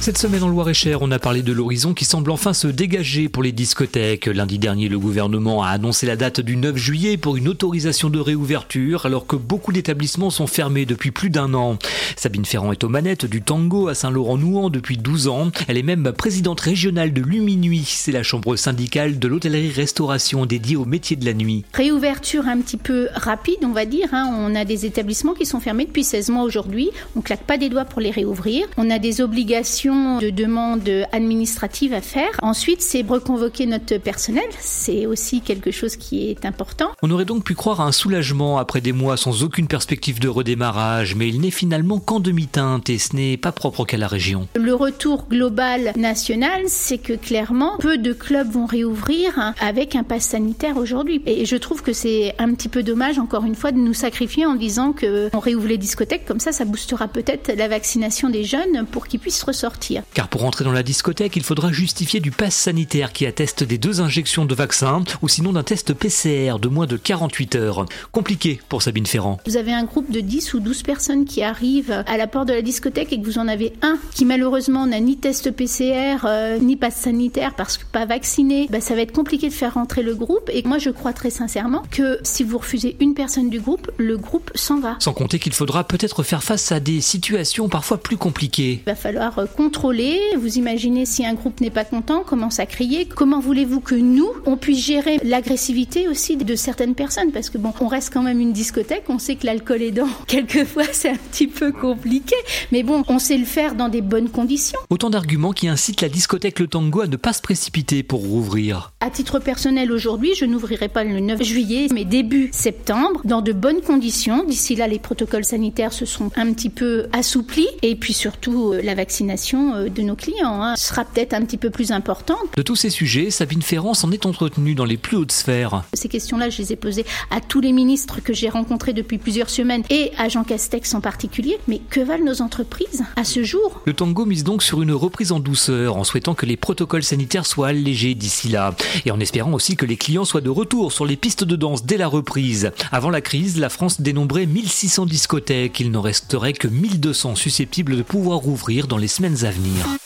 Cette semaine en Loire-et-Cher, on a parlé de l'horizon qui semble enfin se dégager pour les discothèques. Lundi dernier, le gouvernement a annoncé la date du 9 juillet pour une autorisation de réouverture, alors que beaucoup d'établissements sont fermés depuis plus d'un an. Sabine Ferrand est aux manettes du tango à Saint-Laurent-Nouan depuis 12 ans. Elle est même présidente régionale de Luminuit. C'est la chambre syndicale de l'hôtellerie-restauration dédiée au métier de la nuit. Réouverture un petit peu rapide, on va dire. Hein. On a des établissements qui sont fermés depuis 16 mois aujourd'hui. On claque pas des doigts pour les réouvrir. On a des obligations de demandes administratives à faire. Ensuite, c'est reconvoquer notre personnel. C'est aussi quelque chose qui est important. On aurait donc pu croire à un soulagement après des mois sans aucune perspective de redémarrage, mais il n'est finalement qu'en demi-teinte et ce n'est pas propre qu'à la région. Le retour global national, c'est que clairement, peu de clubs vont réouvrir avec un pass sanitaire aujourd'hui. Et je trouve que c'est un petit peu dommage, encore une fois, de nous sacrifier en disant qu'on réouvre les discothèques. Comme ça, ça boostera peut-être la vaccination des jeunes pour qu'ils puissent ressortir. Car pour entrer dans la discothèque, il faudra justifier du pass sanitaire qui atteste des deux injections de vaccin ou sinon d'un test PCR de moins de 48 heures. Compliqué pour Sabine Ferrand. Vous avez un groupe de 10 ou 12 personnes qui arrivent à la porte de la discothèque et que vous en avez un qui malheureusement n'a ni test PCR euh, ni passe sanitaire parce que pas vacciné, bah, ça va être compliqué de faire rentrer le groupe. Et moi je crois très sincèrement que si vous refusez une personne du groupe, le groupe s'en va. Sans compter qu'il faudra peut-être faire face à des situations parfois plus compliquées. Il va falloir euh, contrôler. Vous imaginez si un groupe n'est pas content, commence à crier. Comment voulez-vous que nous, on puisse gérer l'agressivité aussi de certaines personnes? Parce que bon, on reste quand même une discothèque. On sait que l'alcool aidant, quelquefois, c'est un petit peu compliqué. Mais bon, on sait le faire dans des bonnes conditions. Autant d'arguments qui incitent la discothèque Le Tango à ne pas se précipiter pour rouvrir. À titre personnel, aujourd'hui, je n'ouvrirai pas le 9 juillet, mais début septembre, dans de bonnes conditions. D'ici là, les protocoles sanitaires se sont un petit peu assouplis. Et puis surtout, euh, la vaccination euh, de nos clients hein, sera peut-être un petit peu plus importante. De tous ces sujets, Sabine Ferrand s'en est entretenue dans les plus hautes sphères. Ces questions-là, je les ai posées à tous les ministres que j'ai rencontrés depuis plusieurs semaines et à Jean Castex en particulier. Mais que valent nos entreprises à ce jour? Le tango mise donc sur une reprise en douceur en souhaitant que les protocoles sanitaires soient allégés d'ici là et en espérant aussi que les clients soient de retour sur les pistes de danse dès la reprise. Avant la crise, la France dénombrait 1600 discothèques. Il n'en resterait que 1200 susceptibles de pouvoir ouvrir dans les semaines à venir.